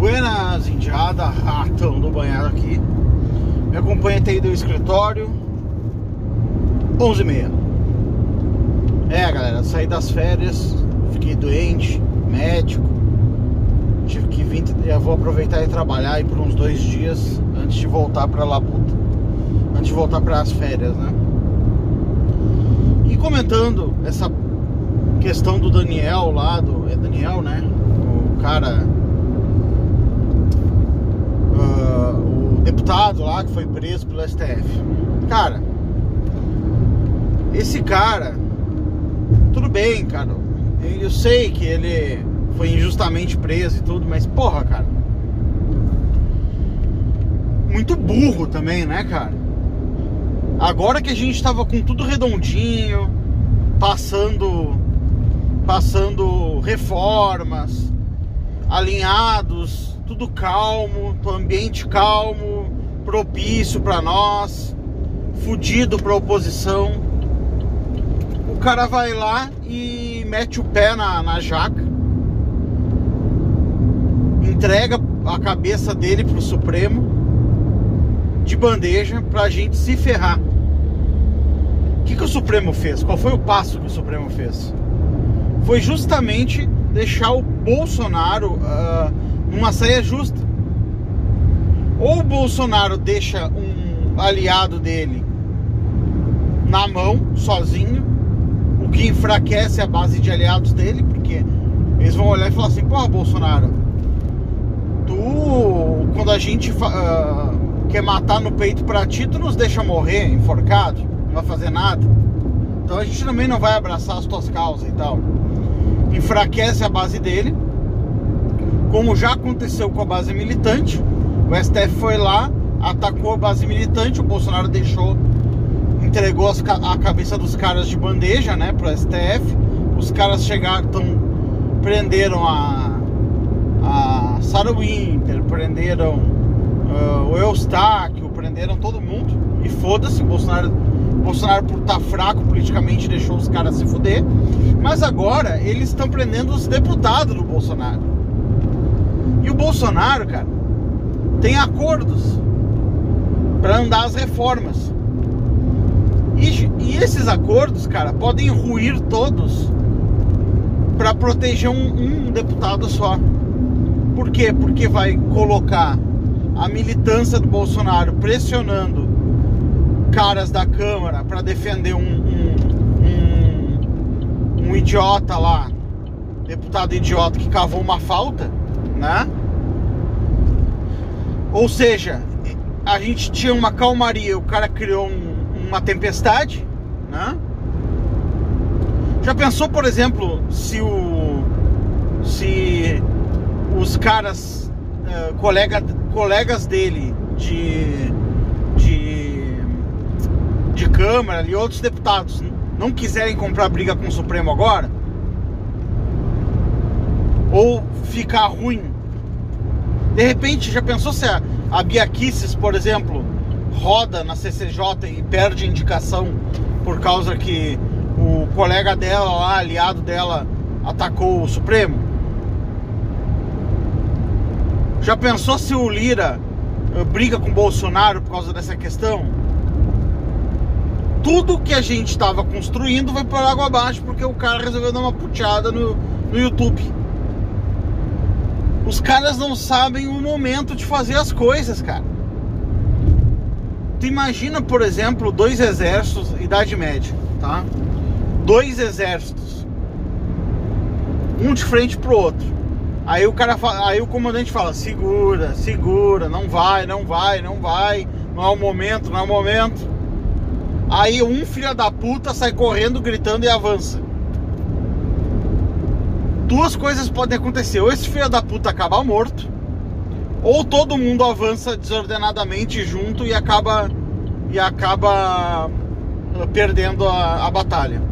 Buenas, indiada, ratão do banhado aqui. Me acompanha até aí do escritório. 11h30. É, galera, saí das férias, fiquei doente, médico. Tive que vir, eu vou aproveitar e trabalhar aí por uns dois dias antes de voltar pra Labuta. Antes de voltar para as férias, né? E comentando essa questão do Daniel lá, do. É Daniel, né? O cara deputado lá que foi preso pelo STF. Cara, esse cara, tudo bem, cara. Eu sei que ele foi injustamente preso e tudo, mas porra, cara. Muito burro também, né, cara? Agora que a gente tava com tudo redondinho, passando passando reformas, alinhados, tudo calmo, ambiente calmo, propício para nós, fudido para oposição. O cara vai lá e mete o pé na, na jaca, entrega a cabeça dele pro Supremo de bandeja pra gente se ferrar. O que, que o Supremo fez? Qual foi o passo que o Supremo fez? Foi justamente deixar o Bolsonaro uh, numa saia justa ou o Bolsonaro deixa um aliado dele na mão, sozinho, o que enfraquece a base de aliados dele, porque eles vão olhar e falar assim: porra, Bolsonaro, tu, quando a gente uh, quer matar no peito pra ti, tu nos deixa morrer enforcado, não vai fazer nada. Então a gente também não vai abraçar as tuas causas e tal. Enfraquece a base dele, como já aconteceu com a base militante o STF foi lá, atacou a base militante, o Bolsonaro deixou, entregou as, a cabeça dos caras de bandeja, né, pro STF. Os caras chegaram, prenderam a, a Sarah Winter, prenderam uh, o Eustáquio, prenderam todo mundo. E foda-se, o Bolsonaro, Bolsonaro por estar tá fraco politicamente deixou os caras se fuder. Mas agora eles estão prendendo os deputados do Bolsonaro. E o Bolsonaro, cara, tem acordos para andar as reformas. E, e, esses acordos, cara, podem ruir todos para proteger um, um deputado só. Por quê? Porque vai colocar a militância do Bolsonaro pressionando caras da Câmara para defender um, um, um, um idiota lá, deputado idiota que cavou uma falta, né? Ou seja, a gente tinha uma calmaria, o cara criou um, uma tempestade, né? Já pensou, por exemplo, se o se os caras uh, colega, colegas dele de de de câmara e outros deputados não quiserem comprar briga com o Supremo agora? Ou ficar ruim de repente, já pensou se a, a Bia Kisses, por exemplo, roda na CCJ e perde indicação por causa que o colega dela lá, aliado dela, atacou o Supremo? Já pensou se o Lira eh, briga com o Bolsonaro por causa dessa questão? Tudo que a gente estava construindo vai por água abaixo porque o cara resolveu dar uma puteada no, no YouTube. Os caras não sabem o momento de fazer as coisas, cara. Tu imagina, por exemplo, dois exércitos, Idade Média, tá? Dois exércitos. Um de frente pro outro. Aí o cara fala, aí o comandante fala: "Segura, segura, não vai, não vai, não vai, não é o momento, não é o momento". Aí um filho da puta sai correndo, gritando e avança duas coisas podem acontecer. Ou esse filho da puta acaba morto, ou todo mundo avança desordenadamente junto e acaba e acaba uh, perdendo a, a batalha.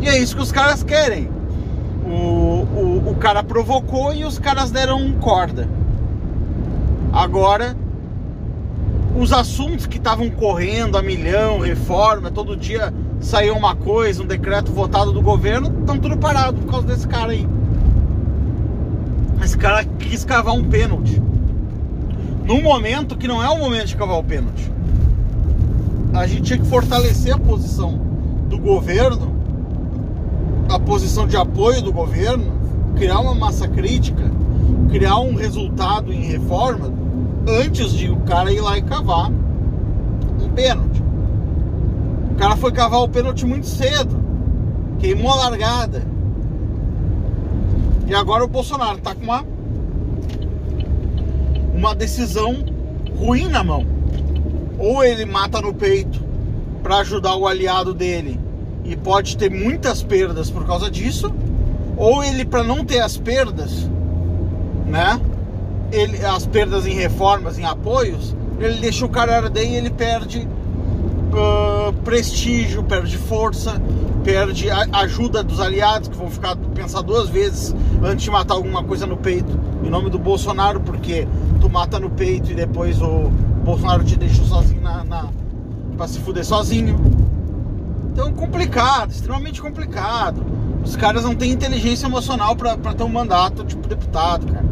E é isso que os caras querem. O, o, o cara provocou e os caras deram corda. Agora, os assuntos que estavam correndo a milhão, reforma, todo dia saiu uma coisa, um decreto votado do governo, estão tudo parado por causa desse cara aí. Esse cara quis cavar um pênalti. Num momento que não é o momento de cavar o pênalti. A gente tinha que fortalecer a posição do governo, a posição de apoio do governo, criar uma massa crítica, criar um resultado em reforma antes de o cara ir lá e cavar um pênalti. O cara foi cavar o pênalti muito cedo, queimou a largada. E agora o Bolsonaro tá com uma uma decisão ruim na mão. Ou ele mata no peito para ajudar o aliado dele e pode ter muitas perdas por causa disso, ou ele para não ter as perdas, né? Ele, as perdas em reformas, em apoios, ele deixa o cara arder e ele perde uh, prestígio, perde força, perde a ajuda dos aliados que vão ficar pensar duas vezes antes de matar alguma coisa no peito em nome do Bolsonaro, porque tu mata no peito e depois o Bolsonaro te deixa sozinho na, na para se fuder sozinho. Então complicado, extremamente complicado. Os caras não têm inteligência emocional para ter um mandato tipo deputado, cara.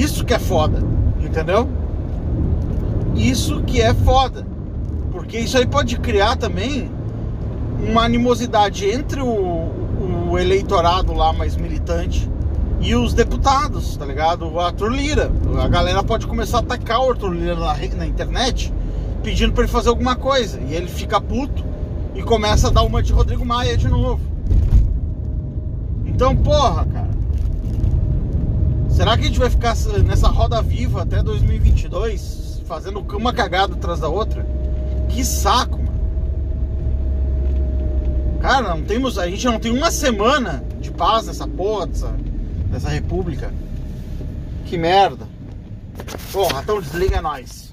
Isso que é foda, entendeu? Isso que é foda. Porque isso aí pode criar também uma animosidade entre o, o eleitorado lá mais militante e os deputados, tá ligado? O Arthur Lira. A galera pode começar a atacar o Arthur Lira na, na internet pedindo para ele fazer alguma coisa. E ele fica puto e começa a dar uma de Rodrigo Maia de novo. Então, porra, cara. Será que a gente vai ficar nessa roda viva até 2022, fazendo uma cagada atrás da outra? Que saco, mano. Cara, não temos, a gente não tem uma semana de paz nessa porra dessa, dessa república. Que merda. Bom, então desliga nós.